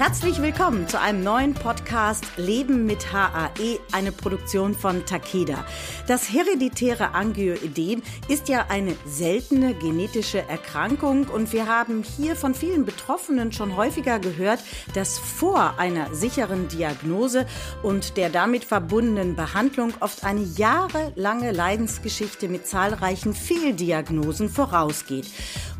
Herzlich willkommen zu einem neuen Podcast Leben mit HAE, eine Produktion von Takeda. Das hereditäre Angioödem ist ja eine seltene genetische Erkrankung und wir haben hier von vielen Betroffenen schon häufiger gehört, dass vor einer sicheren Diagnose und der damit verbundenen Behandlung oft eine jahrelange Leidensgeschichte mit zahlreichen Fehldiagnosen vorausgeht.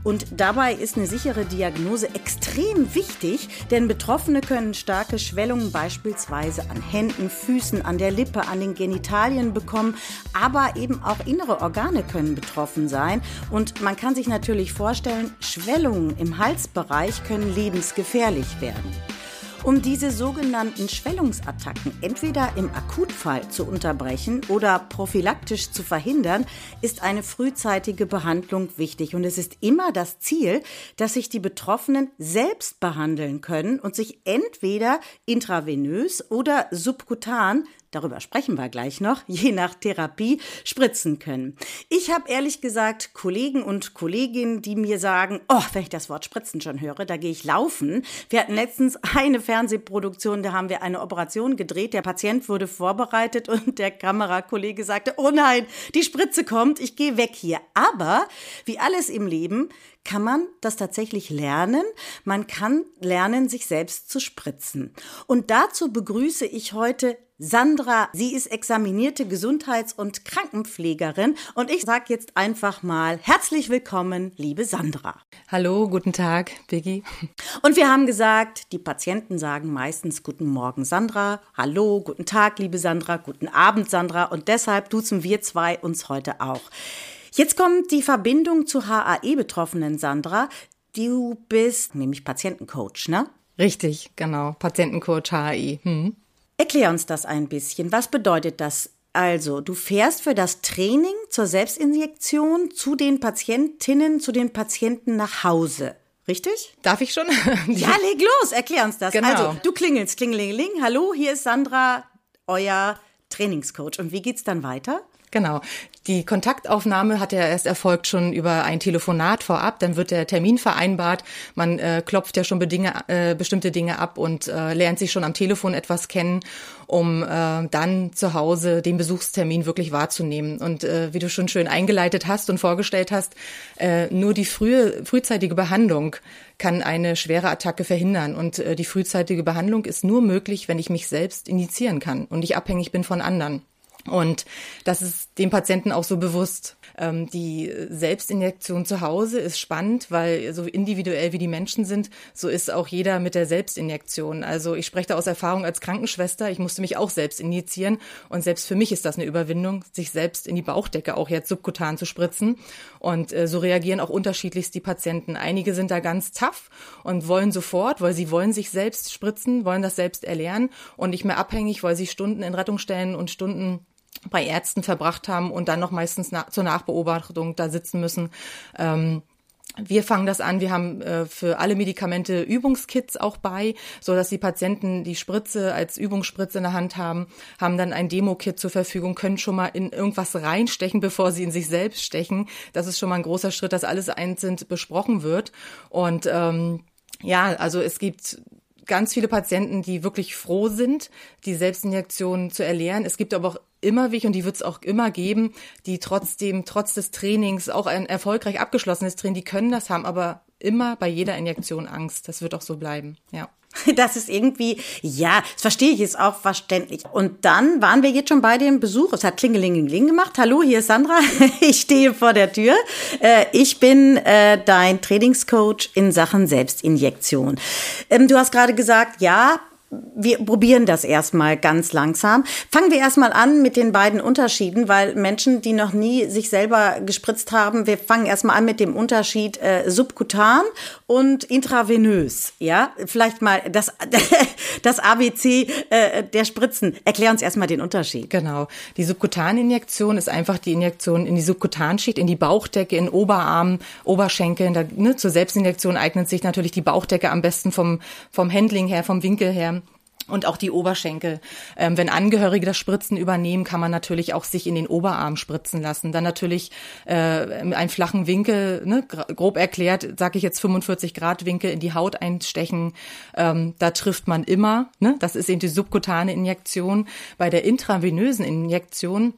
Und dabei ist eine sichere Diagnose extrem wichtig, denn Betroffene können starke Schwellungen beispielsweise an Händen, Füßen, an der Lippe, an den Genitalien bekommen, aber eben auch innere Organe können betroffen sein. Und man kann sich natürlich vorstellen, Schwellungen im Halsbereich können lebensgefährlich werden. Um diese sogenannten Schwellungsattacken entweder im Akutfall zu unterbrechen oder prophylaktisch zu verhindern, ist eine frühzeitige Behandlung wichtig. Und es ist immer das Ziel, dass sich die Betroffenen selbst behandeln können und sich entweder intravenös oder subkutan darüber sprechen wir gleich noch, je nach Therapie spritzen können. Ich habe ehrlich gesagt Kollegen und Kolleginnen, die mir sagen, oh, wenn ich das Wort spritzen schon höre, da gehe ich laufen. Wir hatten letztens eine Fernsehproduktion, da haben wir eine Operation gedreht, der Patient wurde vorbereitet und der Kamerakollege sagte, oh nein, die Spritze kommt, ich gehe weg hier. Aber wie alles im Leben kann man das tatsächlich lernen. Man kann lernen, sich selbst zu spritzen. Und dazu begrüße ich heute Sandra. Sie ist examinierte Gesundheits- und Krankenpflegerin und ich sage jetzt einfach mal herzlich willkommen, liebe Sandra. Hallo, guten Tag, Biggie. Und wir haben gesagt, die Patienten sagen meistens guten Morgen, Sandra. Hallo, guten Tag, liebe Sandra. Guten Abend, Sandra. Und deshalb duzen wir zwei uns heute auch. Jetzt kommt die Verbindung zu HAE-Betroffenen, Sandra. Du bist nämlich Patientencoach, ne? Richtig, genau. Patientencoach HAE. Hm. Erklär uns das ein bisschen. Was bedeutet das? Also, du fährst für das Training zur Selbstinjektion zu den Patientinnen, zu den Patienten nach Hause. Richtig? Darf ich schon? ja, leg los, erklär uns das. Genau. Also, du klingelst, klingelingeling. Hallo, hier ist Sandra, euer Trainingscoach. Und wie geht's dann weiter? Genau. Die Kontaktaufnahme hat ja erst erfolgt schon über ein Telefonat vorab, dann wird der Termin vereinbart, man äh, klopft ja schon bedinge, äh, bestimmte Dinge ab und äh, lernt sich schon am Telefon etwas kennen, um äh, dann zu Hause den Besuchstermin wirklich wahrzunehmen. Und äh, wie du schon schön eingeleitet hast und vorgestellt hast, äh, nur die frühe, frühzeitige Behandlung kann eine schwere Attacke verhindern. Und äh, die frühzeitige Behandlung ist nur möglich, wenn ich mich selbst initiieren kann und nicht abhängig bin von anderen. Und das ist dem Patienten auch so bewusst. Ähm, die Selbstinjektion zu Hause ist spannend, weil so individuell wie die Menschen sind, so ist auch jeder mit der Selbstinjektion. Also ich spreche da aus Erfahrung als Krankenschwester. Ich musste mich auch selbst injizieren und selbst für mich ist das eine Überwindung, sich selbst in die Bauchdecke auch jetzt subkutan zu spritzen. Und äh, so reagieren auch unterschiedlichst die Patienten. Einige sind da ganz tough und wollen sofort, weil sie wollen sich selbst spritzen, wollen das selbst erlernen und nicht mehr abhängig, weil sie Stunden in Rettungsstellen und Stunden bei Ärzten verbracht haben und dann noch meistens na zur Nachbeobachtung da sitzen müssen. Ähm, wir fangen das an. Wir haben äh, für alle Medikamente Übungskits auch bei, so dass die Patienten die Spritze als Übungsspritze in der Hand haben, haben dann ein Demo-Kit zur Verfügung, können schon mal in irgendwas reinstechen, bevor sie in sich selbst stechen. Das ist schon mal ein großer Schritt, dass alles einzeln besprochen wird. Und ähm, ja, also es gibt ganz viele Patienten, die wirklich froh sind, die Selbstinjektion zu erlernen. Es gibt aber auch immer welche, und die wird es auch immer geben, die trotzdem, trotz des Trainings, auch ein erfolgreich abgeschlossenes Training, die können das haben, aber immer bei jeder Injektion Angst. Das wird auch so bleiben, ja. Das ist irgendwie, ja, das verstehe ich, ist auch verständlich. Und dann waren wir jetzt schon bei dem Besuch. Es hat Klingelingeling gemacht. Hallo, hier ist Sandra. Ich stehe vor der Tür. Äh, ich bin äh, dein Trainingscoach in Sachen Selbstinjektion. Ähm, du hast gerade gesagt, ja, wir probieren das erstmal ganz langsam. Fangen wir erstmal an mit den beiden Unterschieden, weil Menschen, die noch nie sich selber gespritzt haben, wir fangen erstmal an mit dem Unterschied äh, subkutan und intravenös. Ja, vielleicht mal das, das ABC äh, der Spritzen. Erklär uns erstmal den Unterschied. Genau. Die Subkutaninjektion ist einfach die Injektion in die Subkutanschicht, in die Bauchdecke, in Oberarm, Oberschenkeln. Ne, zur Selbstinjektion eignet sich natürlich die Bauchdecke am besten vom, vom Handling her, vom Winkel her und auch die Oberschenkel. Ähm, wenn Angehörige das Spritzen übernehmen, kann man natürlich auch sich in den Oberarm spritzen lassen. Dann natürlich äh, einen flachen Winkel, ne, grob erklärt, sage ich jetzt 45 Grad Winkel in die Haut einstechen. Ähm, da trifft man immer. Ne? Das ist eben die subkutane Injektion. Bei der intravenösen Injektion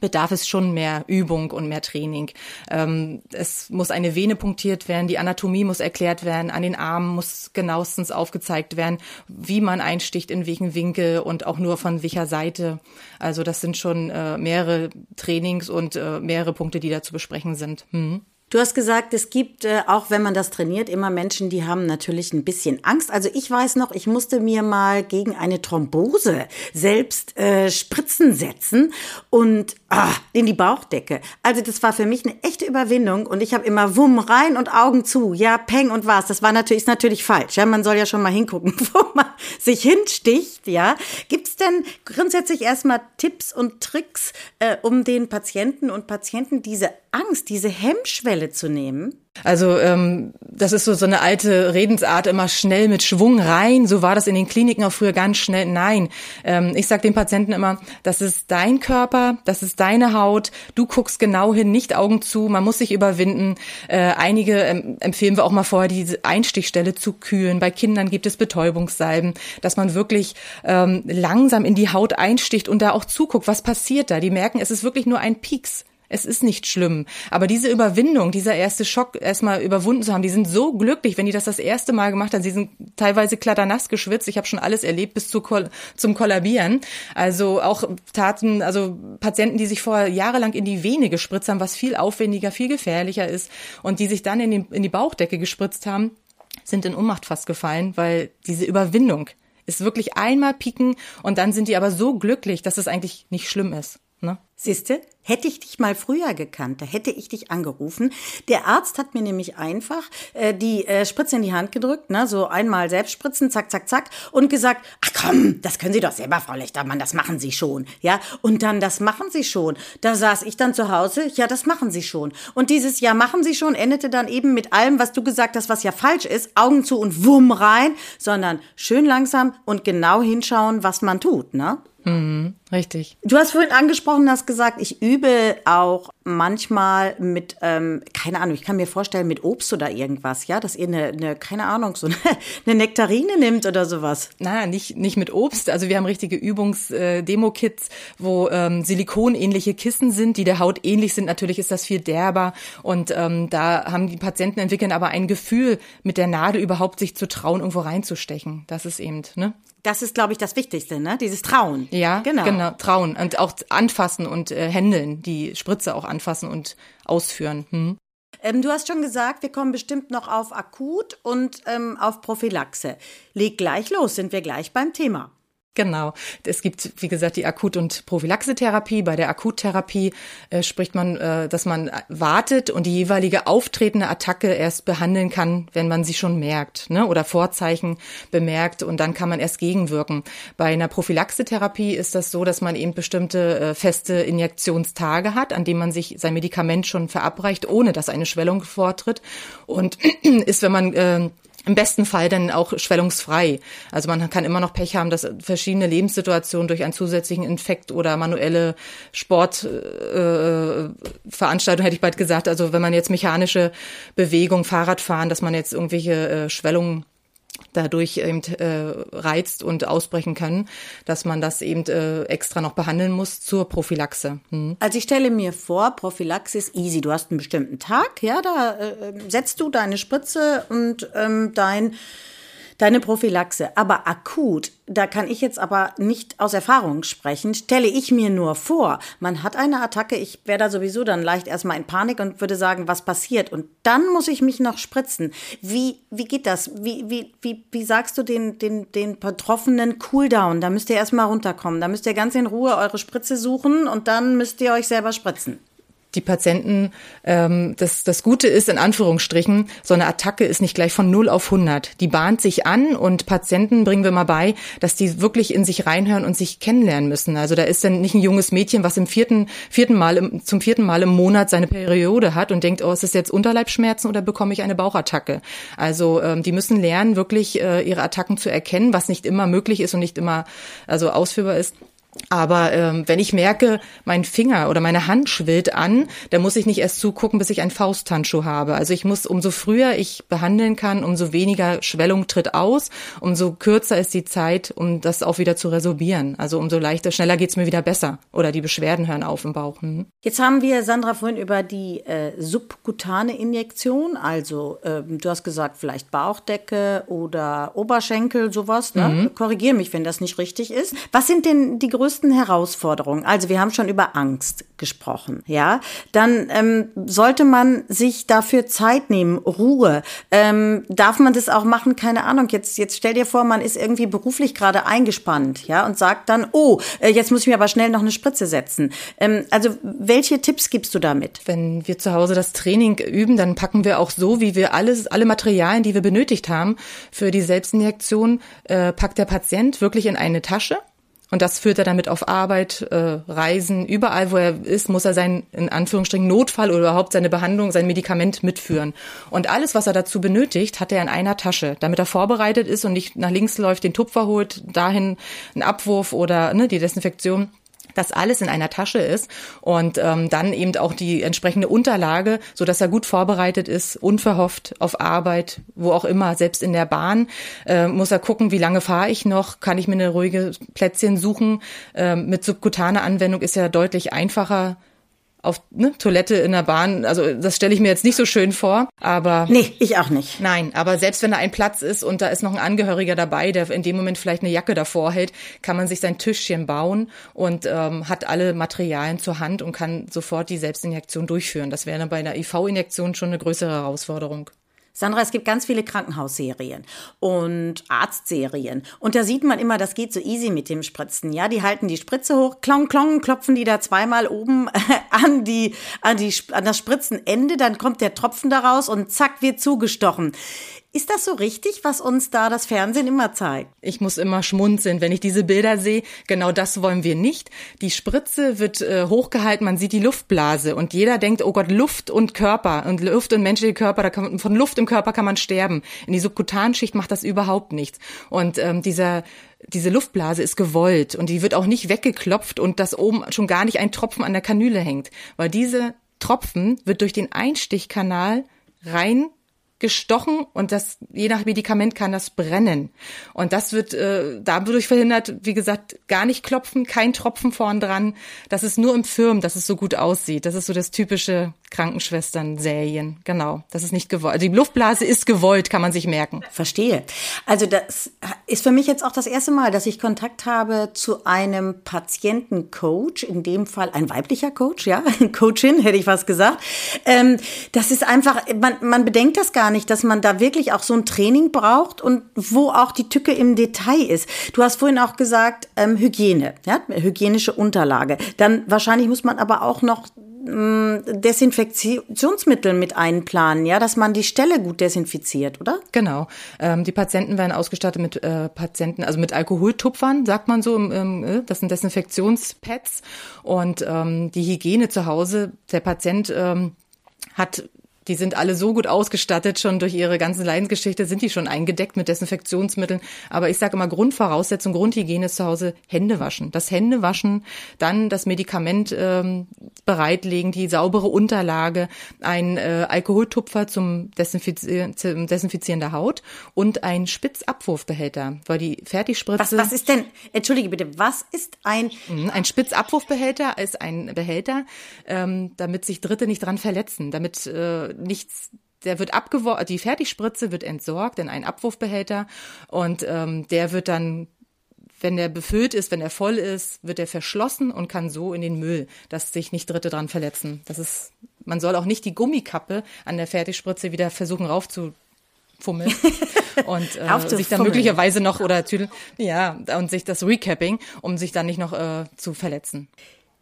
bedarf es schon mehr Übung und mehr Training. Ähm, es muss eine Vene punktiert werden, die Anatomie muss erklärt werden, an den Armen muss genauestens aufgezeigt werden, wie man einsticht, in welchen Winkel und auch nur von welcher Seite. Also das sind schon äh, mehrere Trainings und äh, mehrere Punkte, die da zu besprechen sind. Hm. Du hast gesagt, es gibt, äh, auch wenn man das trainiert, immer Menschen, die haben natürlich ein bisschen Angst. Also ich weiß noch, ich musste mir mal gegen eine Thrombose selbst äh, Spritzen setzen und ah, in die Bauchdecke. Also das war für mich eine echte Überwindung und ich habe immer Wumm rein und Augen zu. Ja, Peng und was. Das war natürlich, ist natürlich falsch. Ja, man soll ja schon mal hingucken, wo man sich hinsticht. Ja, gibt's denn grundsätzlich erstmal Tipps und Tricks, äh, um den Patienten und Patienten diese Angst, diese Hemmschwelle zu nehmen? Also ähm, das ist so so eine alte Redensart, immer schnell mit Schwung rein. So war das in den Kliniken auch früher ganz schnell. Nein, ähm, ich sage den Patienten immer, das ist dein Körper, das ist deine Haut. Du guckst genau hin, nicht Augen zu. Man muss sich überwinden. Äh, einige ähm, empfehlen wir auch mal vorher, diese Einstichstelle zu kühlen. Bei Kindern gibt es Betäubungssalben, dass man wirklich ähm, langsam in die Haut einsticht und da auch zuguckt, was passiert da. Die merken, es ist wirklich nur ein Pieks. Es ist nicht schlimm. Aber diese Überwindung, dieser erste Schock erstmal überwunden zu haben, die sind so glücklich, wenn die das das erste Mal gemacht haben. Sie sind teilweise klatternass geschwitzt. Ich habe schon alles erlebt bis zu, zum Kollabieren. Also auch Taten, also Patienten, die sich vorher jahrelang in die Vene gespritzt haben, was viel aufwendiger, viel gefährlicher ist und die sich dann in, den, in die Bauchdecke gespritzt haben, sind in Ohnmacht fast gefallen, weil diese Überwindung ist wirklich einmal pieken und dann sind die aber so glücklich, dass es eigentlich nicht schlimm ist. Ne? Siehste, hätte ich dich mal früher gekannt, da hätte ich dich angerufen. Der Arzt hat mir nämlich einfach äh, die äh, Spritze in die Hand gedrückt, ne, so einmal selbst spritzen, zack, zack, zack, und gesagt, ach komm, das können Sie doch selber, Frau Lechtermann, das machen Sie schon, ja. Und dann, das machen Sie schon. Da saß ich dann zu Hause, ja, das machen Sie schon. Und dieses Ja, machen Sie schon endete dann eben mit allem, was du gesagt hast, was ja falsch ist, Augen zu und wumm rein, sondern schön langsam und genau hinschauen, was man tut, ne? Mhm, richtig. Du hast vorhin angesprochen, hast gesagt, ich übe auch manchmal mit, ähm, keine Ahnung, ich kann mir vorstellen, mit Obst oder irgendwas, ja, dass ihr eine, eine keine Ahnung, so eine, eine Nektarine nimmt oder sowas. Na, nicht, nicht mit Obst. Also wir haben richtige Übungs-Demo-Kits, äh, wo ähm, silikonähnliche Kissen sind, die der Haut ähnlich sind. Natürlich ist das viel derber. Und ähm, da haben die Patienten entwickeln aber ein Gefühl, mit der Nadel überhaupt sich zu trauen, irgendwo reinzustechen. Das ist eben, ne? Das ist, glaube ich, das Wichtigste, ne? Dieses Trauen. Ja, genau. genau trauen und auch anfassen und äh, händeln, die Spritze auch anfassen und ausführen. Hm. Ähm, du hast schon gesagt, wir kommen bestimmt noch auf Akut und ähm, auf Prophylaxe. Leg gleich los, sind wir gleich beim Thema. Genau. Es gibt, wie gesagt, die Akut- und Prophylaxetherapie. Bei der Akuttherapie äh, spricht man, äh, dass man wartet und die jeweilige auftretende Attacke erst behandeln kann, wenn man sie schon merkt ne? oder Vorzeichen bemerkt und dann kann man erst gegenwirken. Bei einer Prophylaxetherapie ist das so, dass man eben bestimmte äh, feste Injektionstage hat, an denen man sich sein Medikament schon verabreicht, ohne dass eine Schwellung vortritt. Und ist, wenn man äh, im besten Fall dann auch schwellungsfrei. Also man kann immer noch Pech haben, dass verschiedene Lebenssituationen durch einen zusätzlichen Infekt oder manuelle Sportveranstaltung, äh, hätte ich bald gesagt, also wenn man jetzt mechanische Bewegung, Fahrradfahren, dass man jetzt irgendwelche äh, Schwellungen dadurch eben äh, reizt und ausbrechen können, dass man das eben äh, extra noch behandeln muss zur Prophylaxe. Hm. Also ich stelle mir vor, Prophylaxe ist easy. Du hast einen bestimmten Tag, ja, da äh, setzt du deine Spritze und ähm, dein deine Prophylaxe. Aber akut, da kann ich jetzt aber nicht aus Erfahrung sprechen, stelle ich mir nur vor, man hat eine Attacke, ich wäre da sowieso dann leicht erstmal in Panik und würde sagen, was passiert? Und dann muss ich mich noch spritzen. Wie, wie geht das? Wie, wie, wie, wie sagst du den, den, den Betroffenen Cooldown? Da müsst ihr erstmal runterkommen. Da müsst ihr ganz in Ruhe eure Spritze suchen und dann müsst ihr euch selber spritzen die Patienten, ähm, das, das Gute ist in Anführungsstrichen, so eine Attacke ist nicht gleich von 0 auf 100. Die bahnt sich an und Patienten bringen wir mal bei, dass die wirklich in sich reinhören und sich kennenlernen müssen. Also da ist dann nicht ein junges Mädchen, was im vierten, vierten Mal, im, zum vierten Mal im Monat seine Periode hat und denkt, oh, ist das jetzt Unterleibschmerzen oder bekomme ich eine Bauchattacke? Also ähm, die müssen lernen, wirklich äh, ihre Attacken zu erkennen, was nicht immer möglich ist und nicht immer also ausführbar ist. Aber ähm, wenn ich merke, mein Finger oder meine Hand schwillt an, dann muss ich nicht erst zugucken, bis ich einen Fausthandschuh habe. Also ich muss, umso früher ich behandeln kann, umso weniger Schwellung tritt aus, umso kürzer ist die Zeit, um das auch wieder zu resorbieren. Also umso leichter, schneller geht's mir wieder besser. Oder die Beschwerden hören auf im Bauch. Hm. Jetzt haben wir, Sandra, vorhin über die äh, subkutane Injektion, also ähm, du hast gesagt, vielleicht Bauchdecke oder Oberschenkel, sowas. Ne? Mhm. Korrigiere mich, wenn das nicht richtig ist. Was sind denn die größten Herausforderungen? Also wir haben schon über Angst gesprochen, ja. Dann ähm, sollte man sich dafür Zeit nehmen, Ruhe. Ähm, darf man das auch machen? Keine Ahnung. Jetzt, jetzt stell dir vor, man ist irgendwie beruflich gerade eingespannt, ja, und sagt dann, oh, äh, jetzt muss ich mir aber schnell noch eine Spritze setzen. Ähm, also welche Tipps gibst du damit? Wenn wir zu Hause das Training üben, dann packen wir auch so, wie wir alles, alle Materialien, die wir benötigt haben für die Selbstinjektion, äh, packt der Patient wirklich in eine Tasche und das führt er damit auf Arbeit, äh, Reisen, überall, wo er ist, muss er seinen, in Anführungsstrichen, Notfall oder überhaupt seine Behandlung, sein Medikament mitführen. Und alles, was er dazu benötigt, hat er in einer Tasche, damit er vorbereitet ist und nicht nach links läuft, den Tupfer holt, dahin einen Abwurf oder ne, die Desinfektion das alles in einer Tasche ist und ähm, dann eben auch die entsprechende Unterlage, so dass er gut vorbereitet ist, unverhofft auf Arbeit, wo auch immer, selbst in der Bahn äh, muss er gucken, wie lange fahre ich noch, kann ich mir eine ruhige Plätzchen suchen. Ähm, mit subkutaner Anwendung ist ja deutlich einfacher auf ne, Toilette in der Bahn. Also das stelle ich mir jetzt nicht so schön vor, aber nee, ich auch nicht. Nein, aber selbst wenn da ein Platz ist und da ist noch ein Angehöriger dabei, der in dem Moment vielleicht eine Jacke davor hält, kann man sich sein Tischchen bauen und ähm, hat alle Materialien zur Hand und kann sofort die Selbstinjektion durchführen. Das wäre bei einer IV-Injektion schon eine größere Herausforderung. Sandra, es gibt ganz viele Krankenhausserien und Arztserien. Und da sieht man immer, das geht so easy mit dem Spritzen. Ja, die halten die Spritze hoch, klong, klong, klopfen die da zweimal oben an die, an die, an das Spritzenende, dann kommt der Tropfen daraus und zack, wird zugestochen. Ist das so richtig, was uns da das Fernsehen immer zeigt? Ich muss immer schmunzeln, wenn ich diese Bilder sehe. Genau das wollen wir nicht. Die Spritze wird äh, hochgehalten, man sieht die Luftblase und jeder denkt, oh Gott, Luft und Körper und Luft und menschliche Körper, da kann, von Luft im Körper kann man sterben. In die Subkutanschicht macht das überhaupt nichts. Und ähm, dieser diese Luftblase ist gewollt und die wird auch nicht weggeklopft und dass oben schon gar nicht ein Tropfen an der Kanüle hängt, weil diese Tropfen wird durch den Einstichkanal rein gestochen und das je nach Medikament kann das brennen und das wird äh, dadurch verhindert, wie gesagt, gar nicht klopfen, kein Tropfen vorn dran. Das ist nur im Firm, dass es so gut aussieht. Das ist so das typische Krankenschwestern-Serien. Genau, das ist nicht gewollt. Also die Luftblase ist gewollt, kann man sich merken. Verstehe. Also das ist für mich jetzt auch das erste Mal, dass ich Kontakt habe zu einem Patientencoach, in dem Fall ein weiblicher Coach, ja, Coachin hätte ich was gesagt. Ähm, das ist einfach, man, man bedenkt das gar nicht, dass man da wirklich auch so ein Training braucht und wo auch die Tücke im Detail ist. Du hast vorhin auch gesagt, ähm, Hygiene, ja, hygienische Unterlage. Dann wahrscheinlich muss man aber auch noch Desinfektionsmittel mit einplanen, ja, dass man die Stelle gut desinfiziert, oder? Genau. Ähm, die Patienten werden ausgestattet mit äh, Patienten, also mit Alkoholtupfern, sagt man so. Ähm, äh, das sind Desinfektionspads und ähm, die Hygiene zu Hause. Der Patient ähm, hat die sind alle so gut ausgestattet, schon durch ihre ganze Leidensgeschichte sind die schon eingedeckt mit Desinfektionsmitteln. Aber ich sage immer, Grundvoraussetzung, Grundhygiene ist zu Hause Hände waschen. Das Hände waschen, dann das Medikament ähm, bereitlegen, die saubere Unterlage, ein äh, Alkoholtupfer zum, Desinfizieren, zum Desinfizieren der Haut und ein Spitzabwurfbehälter, weil die Fertigspritze... Was, was ist denn, entschuldige bitte, was ist ein... Mhm, ein Spitzabwurfbehälter ist ein Behälter, ähm, damit sich Dritte nicht dran verletzen, damit äh, nichts der wird abgeworfen, die Fertigspritze wird entsorgt in einen Abwurfbehälter und ähm, der wird dann wenn der befüllt ist, wenn er voll ist, wird er verschlossen und kann so in den Müll, dass sich nicht Dritte dran verletzen. Das ist, man soll auch nicht die Gummikappe an der Fertigspritze wieder versuchen raufzufummeln und äh, sich dann möglicherweise noch oder ja und sich das Recapping, um sich dann nicht noch äh, zu verletzen.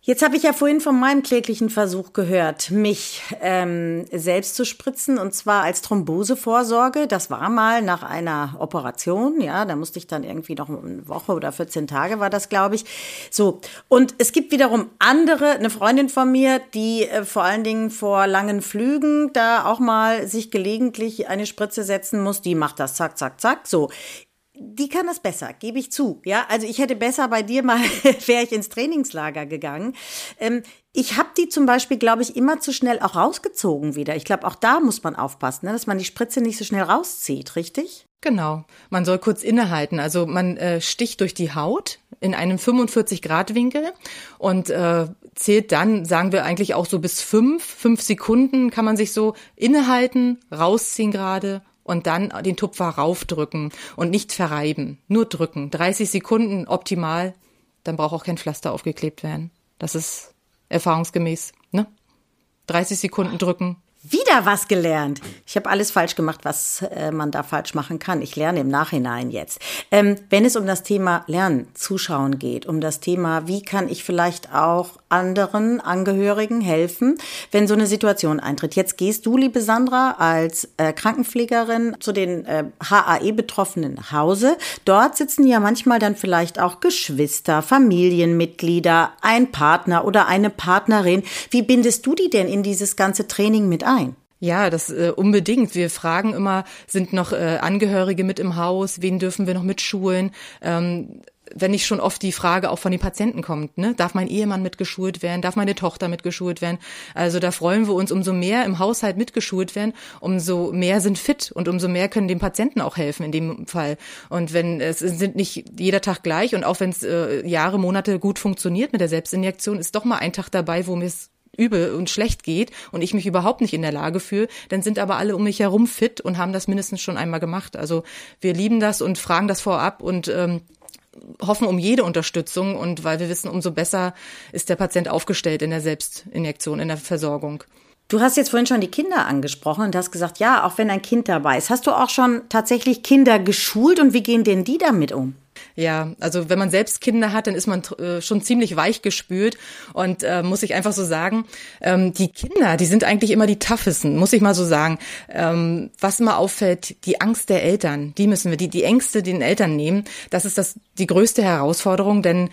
Jetzt habe ich ja vorhin von meinem kläglichen Versuch gehört, mich ähm, selbst zu spritzen und zwar als Thrombosevorsorge. Das war mal nach einer Operation, ja, da musste ich dann irgendwie noch eine Woche oder 14 Tage war das, glaube ich. So und es gibt wiederum andere, eine Freundin von mir, die äh, vor allen Dingen vor langen Flügen da auch mal sich gelegentlich eine Spritze setzen muss. Die macht das zack, zack, zack. So die kann das besser, gebe ich zu. Ja, also ich hätte besser bei dir mal, wäre ich ins Trainingslager gegangen. Ähm, ich habe die zum Beispiel, glaube ich, immer zu schnell auch rausgezogen wieder. Ich glaube, auch da muss man aufpassen, ne, dass man die Spritze nicht so schnell rauszieht, richtig? Genau. Man soll kurz innehalten. Also man äh, sticht durch die Haut in einem 45 Grad Winkel und äh, zählt dann, sagen wir eigentlich auch so bis fünf, fünf Sekunden kann man sich so innehalten, rausziehen gerade und dann den Tupfer raufdrücken und nicht verreiben, nur drücken. 30 Sekunden optimal, dann braucht auch kein Pflaster aufgeklebt werden. Das ist erfahrungsgemäß, ne? 30 Sekunden drücken, wieder was gelernt. Ich habe alles falsch gemacht, was äh, man da falsch machen kann. Ich lerne im Nachhinein jetzt. Ähm, wenn es um das Thema Lernen, Zuschauen geht, um das Thema, wie kann ich vielleicht auch anderen Angehörigen helfen, wenn so eine Situation eintritt. Jetzt gehst du, liebe Sandra, als äh, Krankenpflegerin zu den äh, HAE-Betroffenen nach Hause. Dort sitzen ja manchmal dann vielleicht auch Geschwister, Familienmitglieder, ein Partner oder eine Partnerin. Wie bindest du die denn in dieses ganze Training mit ein. Ja, das äh, unbedingt. Wir fragen immer, sind noch äh, Angehörige mit im Haus? Wen dürfen wir noch mitschulen? Ähm, wenn nicht schon oft die Frage auch von den Patienten kommt, ne? darf mein Ehemann mitgeschult werden, darf meine Tochter mitgeschult werden? Also da freuen wir uns, umso mehr im Haushalt mitgeschult werden, umso mehr sind fit und umso mehr können dem Patienten auch helfen in dem Fall. Und wenn es sind nicht jeder Tag gleich und auch wenn es äh, Jahre, Monate gut funktioniert mit der Selbstinjektion, ist doch mal ein Tag dabei, wo mir es übel und schlecht geht und ich mich überhaupt nicht in der Lage fühle, dann sind aber alle um mich herum fit und haben das mindestens schon einmal gemacht. Also wir lieben das und fragen das vorab und ähm, hoffen um jede Unterstützung und weil wir wissen, umso besser ist der Patient aufgestellt in der Selbstinjektion, in der Versorgung. Du hast jetzt vorhin schon die Kinder angesprochen und hast gesagt, ja, auch wenn ein Kind dabei ist. Hast du auch schon tatsächlich Kinder geschult und wie gehen denn die damit um? Ja, also wenn man selbst Kinder hat, dann ist man äh, schon ziemlich weich gespült und äh, muss ich einfach so sagen, ähm, die Kinder, die sind eigentlich immer die toughesten, muss ich mal so sagen. Ähm, was immer auffällt, die Angst der Eltern, die müssen wir, die, die Ängste den Eltern nehmen, das ist das die größte Herausforderung, denn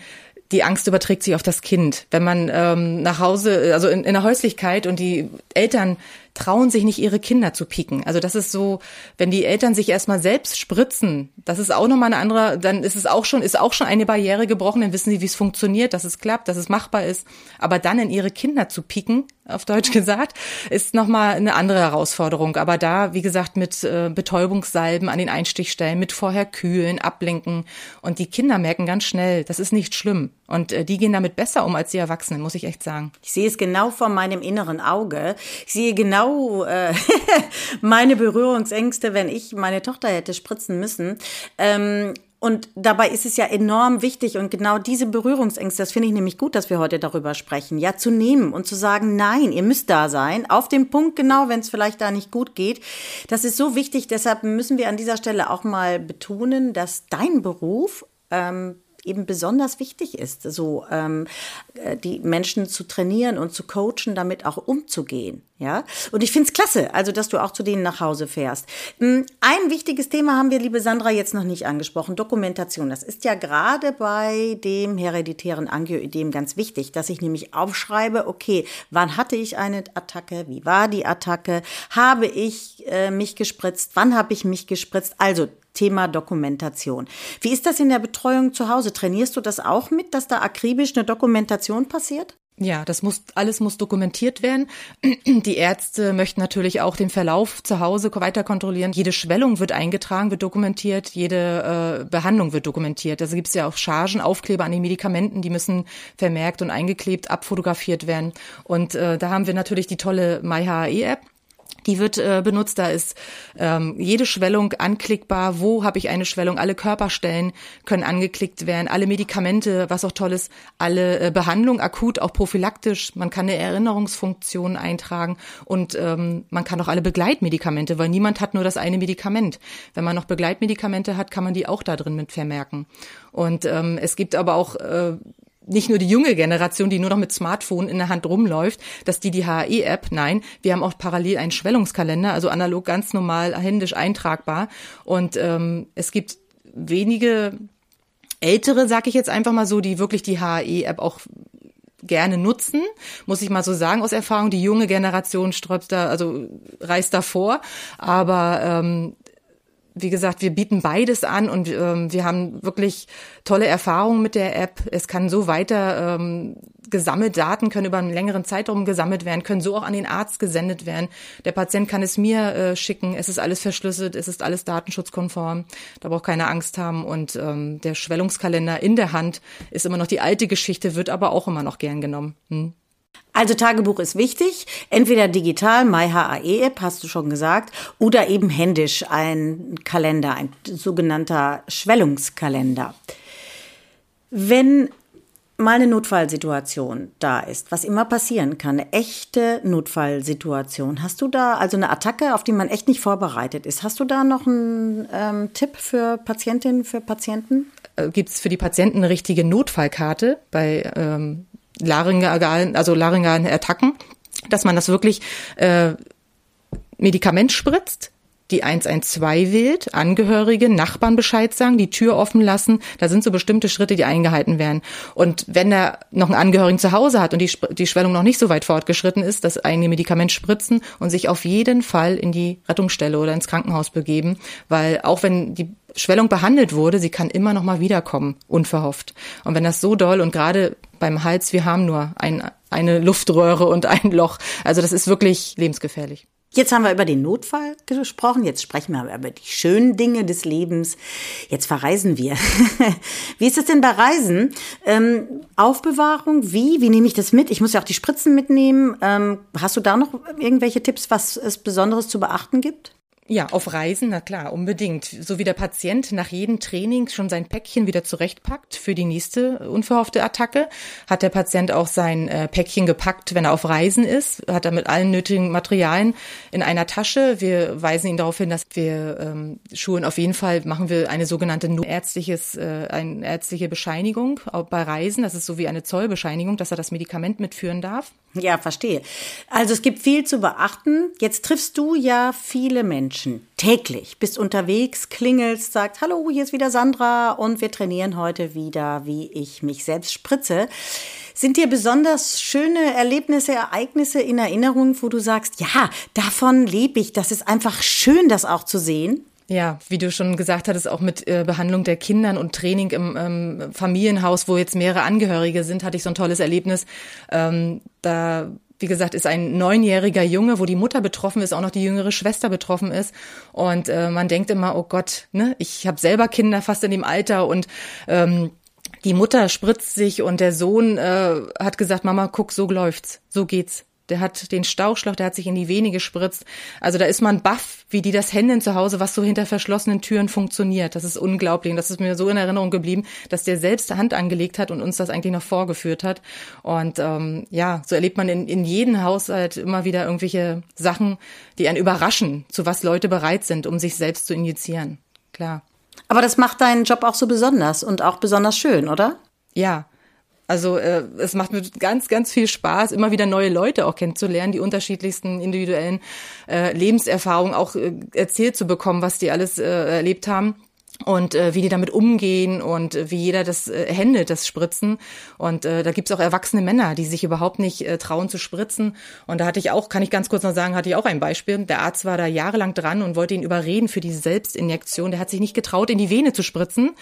die Angst überträgt sich auf das Kind. Wenn man ähm, nach Hause, also in, in der Häuslichkeit und die Eltern trauen sich nicht, ihre Kinder zu pieken. Also das ist so, wenn die Eltern sich erstmal selbst spritzen, das ist auch nochmal eine andere, dann ist es auch schon, ist auch schon eine Barriere gebrochen, dann wissen sie, wie es funktioniert, dass es klappt, dass es machbar ist. Aber dann in ihre Kinder zu pieken, auf Deutsch gesagt, ist nochmal eine andere Herausforderung. Aber da, wie gesagt, mit äh, Betäubungssalben an den Einstichstellen, mit vorher kühlen, ablenken. Und die Kinder merken ganz schnell, das ist nicht schlimm. Und äh, die gehen damit besser um als die Erwachsenen, muss ich echt sagen. Ich sehe es genau vor meinem inneren Auge. Ich sehe genau äh, meine Berührungsängste, wenn ich meine Tochter hätte spritzen müssen. Ähm, und dabei ist es ja enorm wichtig und genau diese Berührungsängste, das finde ich nämlich gut, dass wir heute darüber sprechen, ja zu nehmen und zu sagen, nein, ihr müsst da sein, auf dem Punkt genau, wenn es vielleicht da nicht gut geht. Das ist so wichtig, deshalb müssen wir an dieser Stelle auch mal betonen, dass dein Beruf ähm, eben besonders wichtig ist, so ähm, äh, die Menschen zu trainieren und zu coachen, damit auch umzugehen. Ja, und ich finde es klasse, also dass du auch zu denen nach Hause fährst. Hm, ein wichtiges Thema haben wir, liebe Sandra, jetzt noch nicht angesprochen: Dokumentation. Das ist ja gerade bei dem hereditären Angioödem ganz wichtig, dass ich nämlich aufschreibe: Okay, wann hatte ich eine Attacke? Wie war die Attacke? Habe ich äh, mich gespritzt? Wann habe ich mich gespritzt? Also Thema Dokumentation. Wie ist das in der Betreuung zu Hause? Trainierst du das auch mit, dass da akribisch eine Dokumentation passiert? Ja, das muss, alles muss dokumentiert werden. Die Ärzte möchten natürlich auch den Verlauf zu Hause weiter kontrollieren. Jede Schwellung wird eingetragen, wird dokumentiert, jede äh, Behandlung wird dokumentiert. Also gibt es ja auch Chargen, Aufkleber an den Medikamenten, die müssen vermerkt und eingeklebt, abfotografiert werden. Und äh, da haben wir natürlich die tolle MyHAE-App Die wird äh, benutzt, da ist ähm, jede Schwellung anklickbar. Wo habe ich eine Schwellung? Alle Körperstellen können angeklickt werden, alle Medikamente, was auch toll ist, alle äh, Behandlung akut, auch prophylaktisch. Man kann eine Erinnerungsfunktion eintragen und ähm, man kann auch alle Begleitmedikamente, weil niemand hat nur das eine Medikament. Wenn man noch Begleitmedikamente hat, kann man die auch da drin mit vermerken. Und ähm, es gibt aber auch äh, nicht nur die junge Generation, die nur noch mit Smartphone in der Hand rumläuft, dass die die HAE-App, nein, wir haben auch parallel einen Schwellungskalender, also analog ganz normal händisch eintragbar. Und ähm, es gibt wenige ältere, sag ich jetzt einfach mal so, die wirklich die HAE-App auch gerne nutzen, muss ich mal so sagen aus Erfahrung. Die junge Generation sträubt da, also reist davor, aber ähm, wie gesagt, wir bieten beides an und ähm, wir haben wirklich tolle Erfahrungen mit der App. Es kann so weiter ähm, gesammelt, Daten können über einen längeren Zeitraum gesammelt werden, können so auch an den Arzt gesendet werden. Der Patient kann es mir äh, schicken. Es ist alles verschlüsselt, es ist alles datenschutzkonform. Da braucht keine Angst haben. Und ähm, der Schwellungskalender in der Hand ist immer noch die alte Geschichte, wird aber auch immer noch gern genommen. Hm. Also Tagebuch ist wichtig, entweder digital, MyHAE-App, hast du schon gesagt, oder eben händisch ein Kalender, ein sogenannter Schwellungskalender. Wenn mal eine Notfallsituation da ist, was immer passieren kann, eine echte Notfallsituation. Hast du da also eine Attacke, auf die man echt nicht vorbereitet ist? Hast du da noch einen ähm, Tipp für Patientinnen, für Patienten? Äh, Gibt es für die Patienten eine richtige Notfallkarte bei ähm, laryngalen, also laryngalen Attacken, dass man das wirklich äh, Medikament spritzt, die 112 wählt, Angehörige, Nachbarn Bescheid sagen, die Tür offen lassen. Da sind so bestimmte Schritte, die eingehalten werden. Und wenn er noch einen Angehörigen zu Hause hat und die, die Schwellung noch nicht so weit fortgeschritten ist, das eigene Medikament spritzen und sich auf jeden Fall in die Rettungsstelle oder ins Krankenhaus begeben, weil auch wenn die Schwellung behandelt wurde, sie kann immer noch mal wiederkommen, unverhofft. Und wenn das so doll und gerade beim Hals, wir haben nur ein, eine Luftröhre und ein Loch, also das ist wirklich lebensgefährlich. Jetzt haben wir über den Notfall gesprochen, jetzt sprechen wir über die schönen Dinge des Lebens. Jetzt verreisen wir. wie ist es denn bei Reisen? Ähm, Aufbewahrung, wie? Wie nehme ich das mit? Ich muss ja auch die Spritzen mitnehmen. Ähm, hast du da noch irgendwelche Tipps, was es Besonderes zu beachten gibt? Ja, auf Reisen, na klar, unbedingt. So wie der Patient nach jedem Training schon sein Päckchen wieder zurechtpackt für die nächste unverhoffte Attacke, hat der Patient auch sein äh, Päckchen gepackt, wenn er auf Reisen ist, hat er mit allen nötigen Materialien in einer Tasche. Wir weisen ihn darauf hin, dass wir ähm, schulen auf jeden Fall, machen wir eine sogenannte ärztliches, äh, eine ärztliche Bescheinigung auch bei Reisen. Das ist so wie eine Zollbescheinigung, dass er das Medikament mitführen darf. Ja, verstehe. Also es gibt viel zu beachten. Jetzt triffst du ja viele Menschen täglich, bist unterwegs, klingelst, sagst, hallo, hier ist wieder Sandra und wir trainieren heute wieder, wie ich mich selbst spritze. Sind dir besonders schöne Erlebnisse, Ereignisse in Erinnerung, wo du sagst, ja, davon lebe ich, das ist einfach schön, das auch zu sehen? Ja, wie du schon gesagt hattest, auch mit äh, Behandlung der Kindern und Training im ähm, Familienhaus, wo jetzt mehrere Angehörige sind, hatte ich so ein tolles Erlebnis. Ähm, da wie gesagt, ist ein neunjähriger Junge, wo die Mutter betroffen ist, auch noch die jüngere Schwester betroffen ist. Und äh, man denkt immer, oh Gott, ne, ich habe selber Kinder fast in dem Alter und ähm, die Mutter spritzt sich und der Sohn äh, hat gesagt, Mama, guck, so läuft's, so geht's der hat den Stauchschlauch, der hat sich in die Vene gespritzt. Also da ist man baff, wie die das Händen zu Hause, was so hinter verschlossenen Türen funktioniert. Das ist unglaublich. Und das ist mir so in Erinnerung geblieben, dass der selbst Hand angelegt hat und uns das eigentlich noch vorgeführt hat. Und ähm, ja, so erlebt man in, in jedem Haushalt immer wieder irgendwelche Sachen, die einen überraschen, zu was Leute bereit sind, um sich selbst zu injizieren. Klar. Aber das macht deinen Job auch so besonders und auch besonders schön, oder? Ja, also äh, es macht mir ganz, ganz viel Spaß, immer wieder neue Leute auch kennenzulernen, die unterschiedlichsten individuellen äh, Lebenserfahrungen auch äh, erzählt zu bekommen, was die alles äh, erlebt haben und äh, wie die damit umgehen und äh, wie jeder das äh, handelt, das Spritzen. Und äh, da gibt's auch erwachsene Männer, die sich überhaupt nicht äh, trauen zu spritzen. Und da hatte ich auch, kann ich ganz kurz noch sagen, hatte ich auch ein Beispiel. Der Arzt war da jahrelang dran und wollte ihn überreden für die Selbstinjektion. Der hat sich nicht getraut, in die Vene zu spritzen.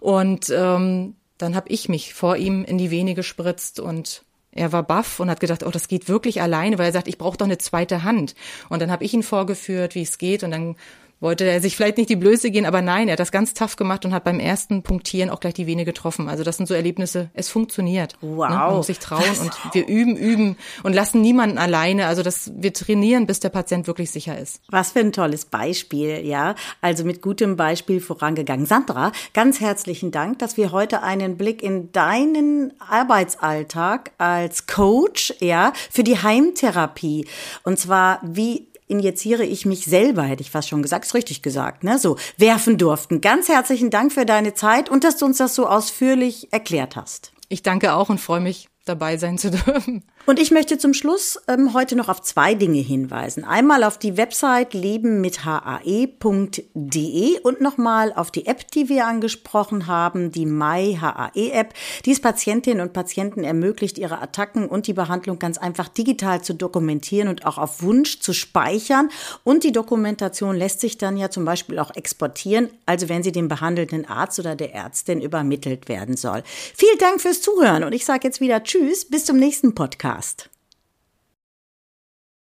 Und ähm, dann habe ich mich vor ihm in die Vene gespritzt und er war baff und hat gedacht, oh, das geht wirklich alleine, weil er sagt, ich brauche doch eine zweite Hand. Und dann habe ich ihn vorgeführt, wie es geht und dann wollte er sich vielleicht nicht die Blöße gehen, aber nein, er hat das ganz tough gemacht und hat beim ersten Punktieren auch gleich die Vene getroffen. Also das sind so Erlebnisse, es funktioniert. Wow. Ne? Man muss sich trauen und wir üben, üben und lassen niemanden alleine. Also das, wir trainieren, bis der Patient wirklich sicher ist. Was für ein tolles Beispiel, ja. Also mit gutem Beispiel vorangegangen. Sandra, ganz herzlichen Dank, dass wir heute einen Blick in deinen Arbeitsalltag als Coach, ja, für die Heimtherapie und zwar wie injiziere ich mich selber, hätte ich fast schon gesagt, ist richtig gesagt, ne? So, werfen durften. Ganz herzlichen Dank für deine Zeit und dass du uns das so ausführlich erklärt hast. Ich danke auch und freue mich, dabei sein zu dürfen. Und ich möchte zum Schluss ähm, heute noch auf zwei Dinge hinweisen. Einmal auf die Website lebenmithae.de und nochmal auf die App, die wir angesprochen haben, die MyHAE-App, die es Patientinnen und Patienten ermöglicht, ihre Attacken und die Behandlung ganz einfach digital zu dokumentieren und auch auf Wunsch zu speichern. Und die Dokumentation lässt sich dann ja zum Beispiel auch exportieren, also wenn sie dem behandelnden Arzt oder der Ärztin übermittelt werden soll. Vielen Dank fürs Zuhören und ich sage jetzt wieder Tschüss, bis zum nächsten Podcast.